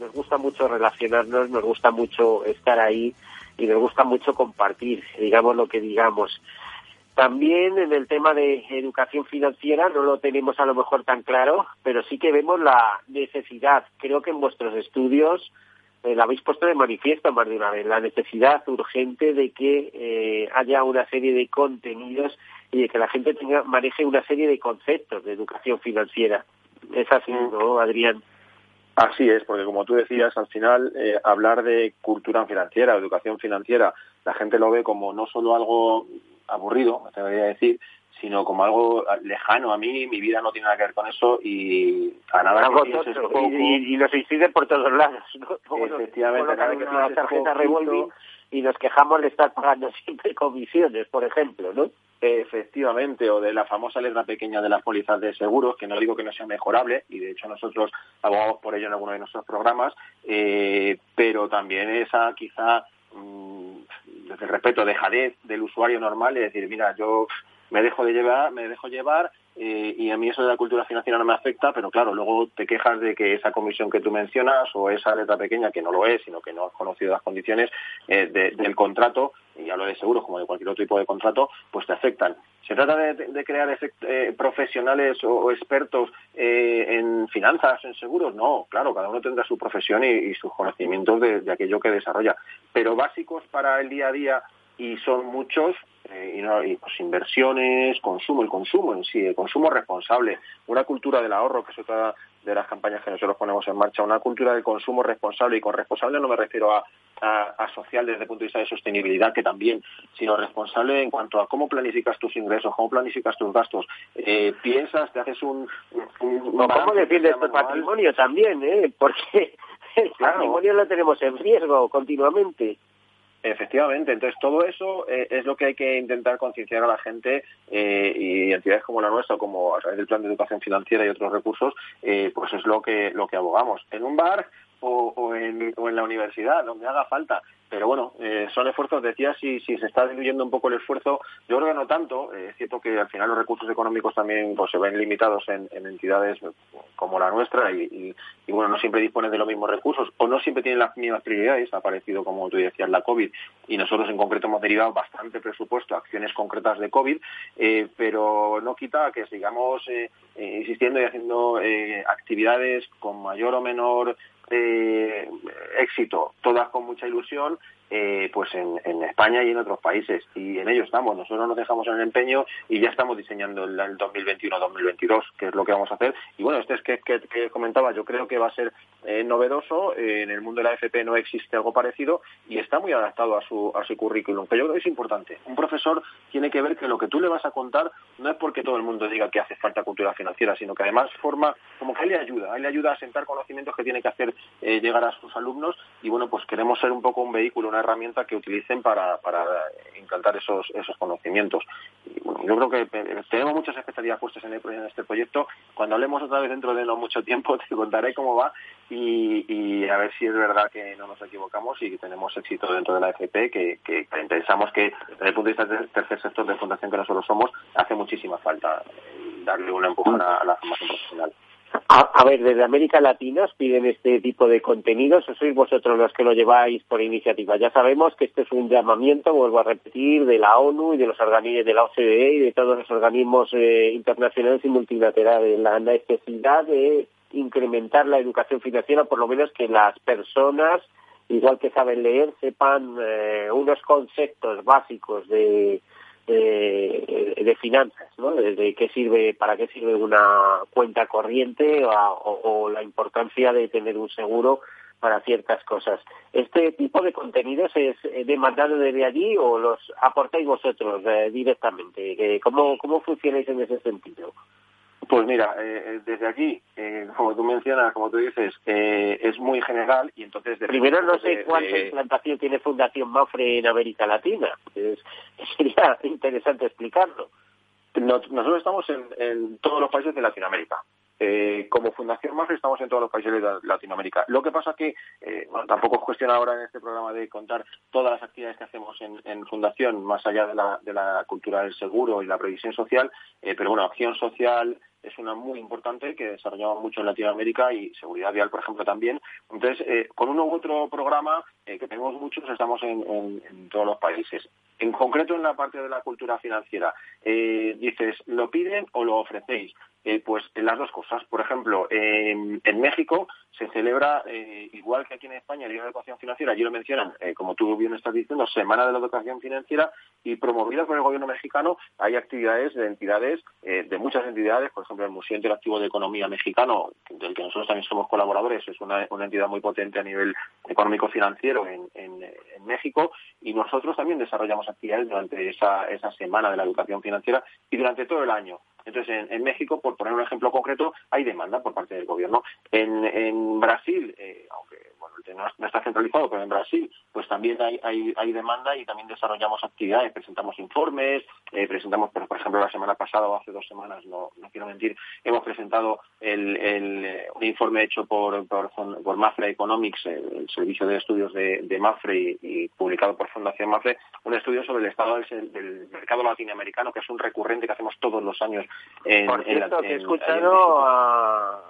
nos gusta mucho relacionarnos, nos gusta mucho estar ahí y nos gusta mucho compartir, digamos lo que digamos. También en el tema de educación financiera no lo tenemos a lo mejor tan claro, pero sí que vemos la necesidad. Creo que en vuestros estudios eh, la habéis puesto de manifiesto más de una vez, la necesidad urgente de que eh, haya una serie de contenidos y de que la gente tenga, maneje una serie de conceptos de educación financiera. Es así, mm. ¿no, Adrián? Así es, porque como tú decías, al final eh, hablar de cultura financiera, educación financiera, la gente lo ve como no solo algo aburrido, me debería decir, sino como algo lejano a mí, mi vida no tiene nada que ver con eso y a nada que poco, y, y, nos incide por todos lados, ¿no? Efectivamente, nada que una tarjeta revolving y nos quejamos de estar pagando siempre comisiones, por ejemplo, ¿no? Efectivamente, o de la famosa letra pequeña de las pólizas de seguros, que no digo que no sea mejorable, y de hecho nosotros abogamos por ello en alguno de nuestros programas, eh, pero también esa quizá, mmm, desde el respeto, dejadez del usuario normal, es decir, mira, yo me dejo de llevar, me dejo llevar eh, y a mí eso de la cultura financiera no me afecta, pero claro, luego te quejas de que esa comisión que tú mencionas o esa letra pequeña que no lo es, sino que no has conocido las condiciones eh, del contrato, y hablo de seguros como de cualquier otro tipo de contrato, pues te afectan. ¿Se trata de, crear eh, profesionales o, expertos en finanzas, en seguros? No, claro, cada uno tendrá su profesión y, sus conocimientos de, de aquello que desarrolla. Pero básicos para el día a día y son muchos eh, y, no, y pues inversiones, consumo, el consumo en sí, el consumo responsable, una cultura del ahorro, que es otra de las campañas que nosotros ponemos en marcha, una cultura de consumo responsable, y con responsable no me refiero a, a, social desde el punto de vista de sostenibilidad, que también, sino responsable en cuanto a cómo planificas tus ingresos, cómo planificas tus gastos. Eh, piensas, te haces un... un, ¿Cómo defiendes tu patrimonio también? ¿eh? Porque el patrimonio lo tenemos en riesgo continuamente. Efectivamente, entonces todo eso eh, es lo que hay que intentar concienciar a la gente eh, y entidades como la nuestra, como a través del plan de educación financiera y otros recursos, eh, pues es lo que lo que abogamos. En un bar o, en, o en la universidad, donde haga falta. Pero bueno, eh, son esfuerzos, decía, si, si se está diluyendo un poco el esfuerzo, yo creo que no tanto. Eh, es cierto que al final los recursos económicos también pues, se ven limitados en, entidades como la nuestra y, bueno, no siempre disponen de los mismos recursos o no siempre tienen las mismas prioridades. Ha aparecido, como tú decías, la COVID y nosotros en concreto hemos derivado bastante presupuesto a acciones concretas de COVID, eh, pero no quita que sigamos insistiendo y haciendo actividades con mayor o menor eh, éxito, todas con mucha ilusión, eh, pues en, en, España y en otros países. Y en ello estamos. Nosotros nos dejamos en el empeño y ya estamos diseñando el, 2021-2022, que es lo que vamos a hacer. Y bueno, este es que, que, comentaba, yo creo que va a ser eh, novedoso. Eh, en el mundo de la FP no existe algo parecido y está muy adaptado a su, a su currículum, que yo creo que es importante. Un profesor tiene que ver que lo que tú le vas a contar no es porque todo el mundo diga que hace falta cultura financiera, sino que además forma como que él le ayuda, él le ayuda a sentar conocimientos que tiene que hacer llegar a sus alumnos y bueno, pues queremos ser un poco un vehículo, una herramienta que utilicen para, para implantar esos, esos conocimientos. Y, bueno, yo creo que eh, tenemos muchas expectativas puestas en, en, este proyecto. Cuando hablemos otra vez dentro de no mucho tiempo, te contaré cómo va y, a ver si es verdad que no nos equivocamos y que tenemos éxito dentro de la FP, que, pensamos que desde el punto de vista del tercer sector de fundación que nosotros somos, hace muchísima falta darle una empujón a la formación profesional. A, ver, desde América Latina os piden este tipo de contenidos o sois vosotros los que lo lleváis por iniciativa. Ya sabemos que este es un llamamiento, vuelvo a repetir, de la ONU y de los organismos de la OCDE y de todos los organismos eh, internacionales y multilaterales. La necesidad de incrementar la educación financiera, por lo menos que las personas, igual que saben leer, sepan eh, unos conceptos básicos de eh, de finanzas, ¿no? De, qué sirve, para qué sirve una cuenta corriente o, la importancia de tener un seguro para ciertas cosas. ¿Este tipo de contenidos es demandado desde allí o los aportáis vosotros eh, directamente? ¿Cómo, ¿Cómo funcionáis en ese sentido? Pues mira, eh, eh, desde aquí, eh, como tú mencionas, como tú dices, es muy general y entonces... Primero no sé cuánta implantación tiene Fundación Mafre en América Latina. sería interesante explicarlo. Nosotros estamos en, todos los países de Latinoamérica. Como Fundación Mafre estamos en todos los países de Latinoamérica. Lo que pasa que, bueno, tampoco es cuestión ahora en este programa de contar todas las actividades que hacemos en, Fundación, más allá de la, de la, cultura del seguro y la previsión social, pero bueno, acción social, es una muy importante que desarrollamos mucho en Latinoamérica y seguridad vial, por ejemplo, también. Entonces, eh, con uno u otro programa, eh, que tenemos muchos, estamos en, todos los países. En concreto, en la parte de la cultura financiera, eh, dices, ¿lo piden o lo ofrecéis? pues en las dos cosas. Por ejemplo, en México se celebra, igual que aquí en España, el Día de Educación Financiera, allí lo mencionan, como tú bien estás diciendo, Semana de la Educación Financiera, y promovida por el gobierno mexicano, hay actividades de entidades, de muchas entidades, por ejemplo, el Museo Interactivo de Economía Mexicano, del que nosotros también somos colaboradores, es una, entidad muy potente a nivel económico-financiero en, México, y nosotros también desarrollamos actividades durante esa, esa semana de la educación financiera y durante todo el año. Entonces, en, México, por poner un ejemplo concreto, hay demanda por parte del gobierno. En, Brasil, eh, aunque no está centralizado, pero en Brasil, pues también hay, demanda y también desarrollamos actividades, presentamos informes, eh, presentamos, por, ejemplo, la semana pasada o hace dos semanas, no, quiero mentir, hemos presentado el, eh, un informe hecho por, por, Mafre Economics, el, servicio de estudios de, Mafre y, publicado por Fundación Mafre, un estudio sobre el estado del, mercado latinoamericano, que es un recurrente que hacemos todos los años en, por cierto, he escuchado a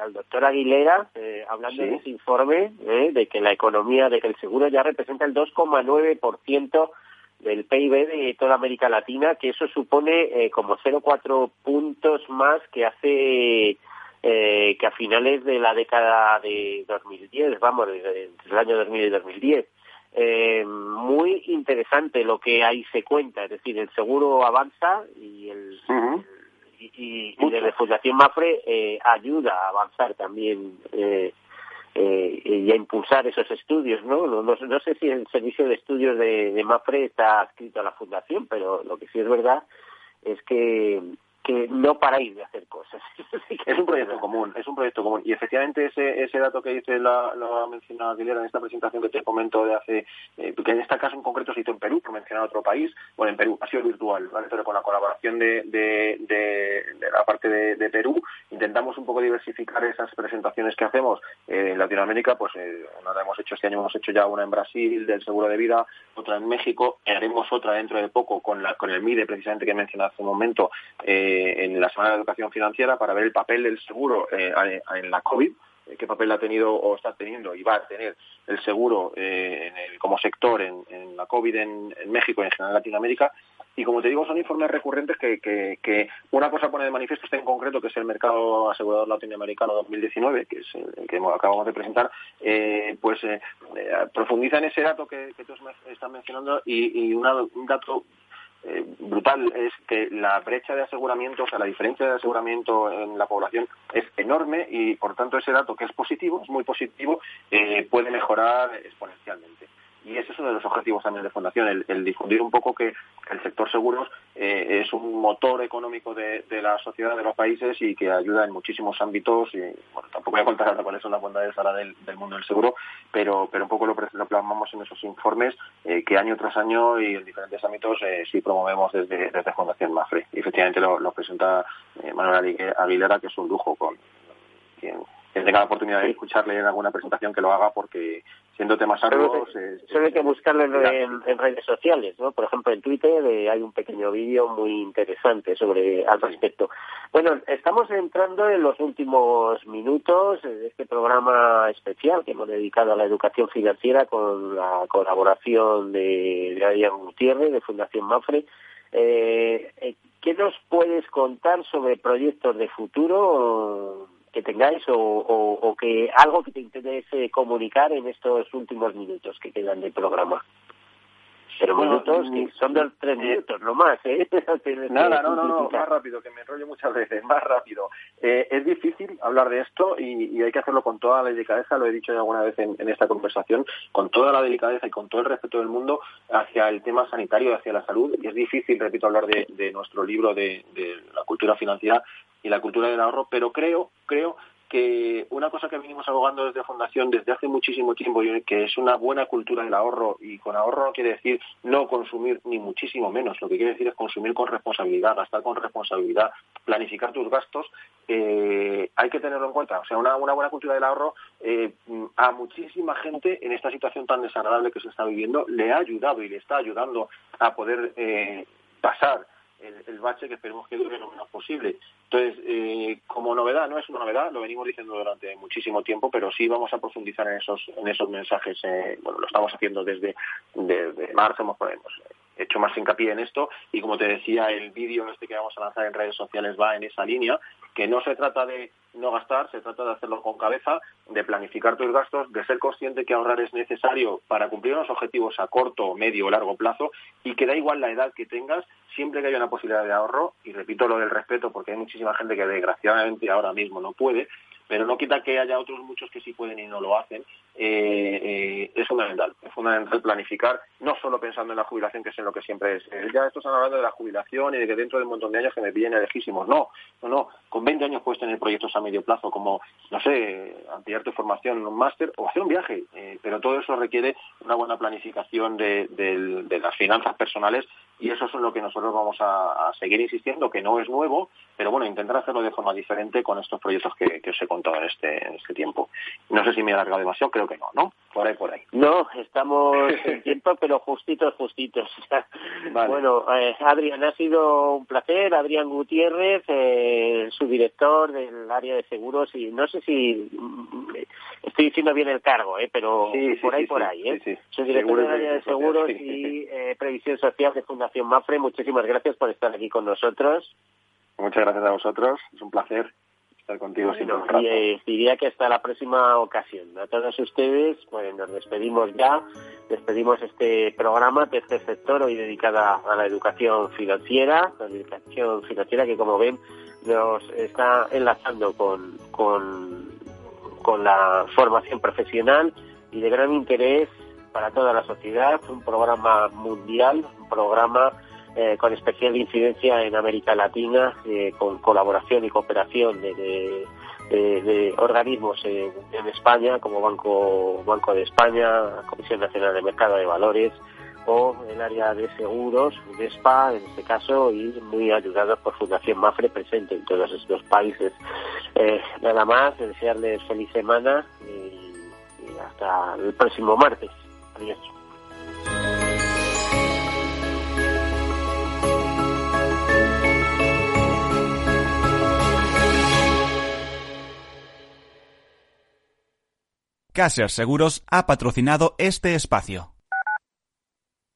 al doctor Aguilera eh, hablando de ese informe eh, de que la economía, de que el seguro ya representa el 2,9% del PIB de toda América Latina, que eso supone eh, como 0,4 puntos más que hace eh, que a finales de la década de 2010, vamos, desde el año 2000 y 2010. Eh, muy interesante lo que ahí se cuenta, es decir, el seguro avanza y el, y, y, desde Fundación Mafre eh, ayuda a avanzar también eh, eh, y a impulsar esos estudios, ¿no? ¿no? sé si el servicio de estudios de, de Mafre está adscrito a la Fundación, pero lo que sí es verdad es que que no paráis de hacer cosas. es un proyecto común, es un proyecto común. Y efectivamente ese, ese dato que dice la, lo ha mencionado Aguilera en esta presentación que te comento de hace, eh, que en este caso en concreto se hizo en Perú, por mencionar otro país, bueno, en Perú, ha sido virtual, ¿vale? Pero con la colaboración de, de, de, la parte de, Perú, intentamos un poco diversificar esas presentaciones que hacemos. Eh, en Latinoamérica, pues eh, una la hemos hecho este año, hemos hecho ya una en Brasil del seguro de vida, otra en México, haremos otra dentro de poco con, la, con el MIDE, precisamente que he mencionado hace un momento, eh, en la Semana de Educación Financiera para ver el papel del seguro eh, en la COVID, eh, qué papel ha tenido o está teniendo y va a tener el seguro como sector en, la COVID en, México y en general en Latinoamérica. Y como te digo, son informes recurrentes que, una cosa pone de manifiesto este en concreto, que es el mercado asegurador latinoamericano 2019, que es el que acabamos de presentar, pues profundiza en ese dato que, tú estás mencionando y, un dato eh, brutal es que la brecha de aseguramiento, o sea, la diferencia de aseguramiento en la población es enorme y, por tanto, ese dato que es positivo, es muy positivo, eh, puede mejorar exponencialmente y ese es uno de los objetivos también de Fundación, el, difundir un poco que el sector seguros eh, es un motor económico de, la sociedad de los países y que ayuda en muchísimos ámbitos. Y, bueno, tampoco voy a contar ahora cuáles son las bondades ahora del, mundo del seguro, pero, pero un poco lo, plasmamos en esos informes eh, que año tras año y en diferentes ámbitos eh, sí promovemos desde, desde Fundación Mafre. Y efectivamente lo, presenta Manuel Aguilera, que es un lujo con quien tenga la oportunidad de escucharle en alguna presentación que lo haga porque siendo temas arduos... Solo, hay que buscarlo en, redes sociales, ¿no? Por ejemplo, en Twitter eh, hay un pequeño vídeo muy interesante sobre al respecto. Bueno, estamos entrando en los últimos minutos de este programa especial que hemos dedicado a la educación financiera con la colaboración de, de Adrián Gutiérrez, de Fundación Mafre. Eh, eh, ¿Qué nos puedes contar sobre proyectos de futuro? Que tengáis o, que algo que te interese comunicar en estos últimos minutos que quedan del programa. Pero minutos que son de tres minutos, no más, ¿eh? Nada, no, no, no, más rápido, que me enrollo muchas veces, más rápido. Eh, es difícil hablar de esto y, hay que hacerlo con toda la delicadeza, lo he dicho ya alguna vez en, esta conversación, con toda la delicadeza y con todo el respeto del mundo hacia el tema sanitario, hacia la salud. Y es difícil, repito, hablar de, nuestro libro de, de la cultura financiera y la cultura del ahorro, pero creo, creo que una cosa que venimos abogando desde Fundación desde hace muchísimo tiempo, que es una buena cultura del ahorro, y con ahorro no quiere decir no consumir ni muchísimo menos, lo que quiere decir es consumir con responsabilidad, gastar con responsabilidad, planificar tus gastos, eh, hay que tenerlo en cuenta. O sea, una, buena cultura del ahorro eh, a muchísima gente en esta situación tan desagradable que se está viviendo le ha ayudado y le está ayudando a poder eh, pasar el, bache que esperemos que dure lo menos posible. Entonces, eh, como novedad, no es una novedad, lo venimos diciendo durante muchísimo tiempo, pero sí vamos a profundizar en esos, en esos mensajes. Eh, bueno, lo estamos haciendo desde, desde marzo, hemos, hecho más hincapié en esto y como te decía, el vídeo este que vamos a lanzar en redes sociales va en esa línea, que no se trata de no gastar, se trata de hacerlo con cabeza, de planificar tus gastos, de ser consciente que ahorrar es necesario para cumplir unos objetivos a corto, medio o largo plazo y que da igual la edad que tengas, siempre que haya una posibilidad de ahorro, y repito lo del respeto porque hay muchísima gente que desgraciadamente ahora mismo no puede, pero no quita que haya otros muchos que sí pueden y no lo hacen. Eh, eh, es fundamental, es fundamental planificar, no solo pensando en la jubilación, que es en lo que siempre es. Eh, ya estos están hablando de la violación y de que dentro de un montón de años que me pillen lejísimos. No, no, no. Con 20 años puedes tener proyectos a medio plazo como, no sé, ampliar tu formación un máster o hacer un viaje. pero todo eso requiere una buena planificación de, las finanzas personales y eso es lo que nosotros vamos a, seguir insistiendo, que no es nuevo, pero bueno, intentar hacerlo de forma diferente con estos proyectos que, os he contado en este, en este tiempo. No sé si me he alargado demasiado, creo que no, ¿no? Por ahí, por ahí. No, estamos en tiempo, pero justitos, justitos. Bueno, eh, Adrián, ha sido un placer. Adrián Gutiérrez, eh, su director del área de seguros, y no sé si estoy diciendo bien el cargo, eh, pero por ahí, por ahí. ¿eh? Su director del área de seguros y eh, previsión social de Fundación MAFRE. Muchísimas gracias por estar aquí con nosotros. Muchas gracias a vosotros. Es un placer contigo y, eh, diría que hasta la próxima ocasión. A todos ustedes, pues nos despedimos ya, despedimos este programa, tercer sector, hoy dedicada a la educación financiera, la educación financiera que como ven nos está enlazando con, con, con la formación profesional y de gran interés para toda la sociedad, un programa mundial, un programa eh, con especial incidencia en América Latina, eh, con colaboración y cooperación de, organismos en, España, como Banco, Banco de España, Comisión Nacional de Mercado de Valores, o el área de seguros, UNESPA en este caso, y muy ayudados por Fundación Mafre presente en todos estos países. Eh, nada más, desearles feliz semana y, y hasta el próximo martes. Adiós. Caser Seguros ha patrocinado este espacio.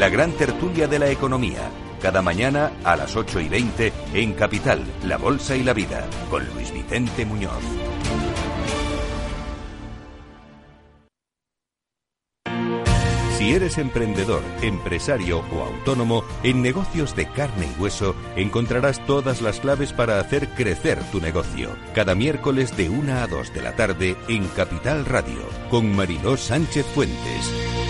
La gran tertulia de la economía cada mañana a las 8 y 20 en Capital, La Bolsa y la Vida, con Luis Vicente Muñoz. Si eres emprendedor, empresario o autónomo, en negocios de carne y hueso encontrarás todas las claves para hacer crecer tu negocio. Cada miércoles de 1 a 2 de la tarde en Capital Radio, con Mariló Sánchez Fuentes.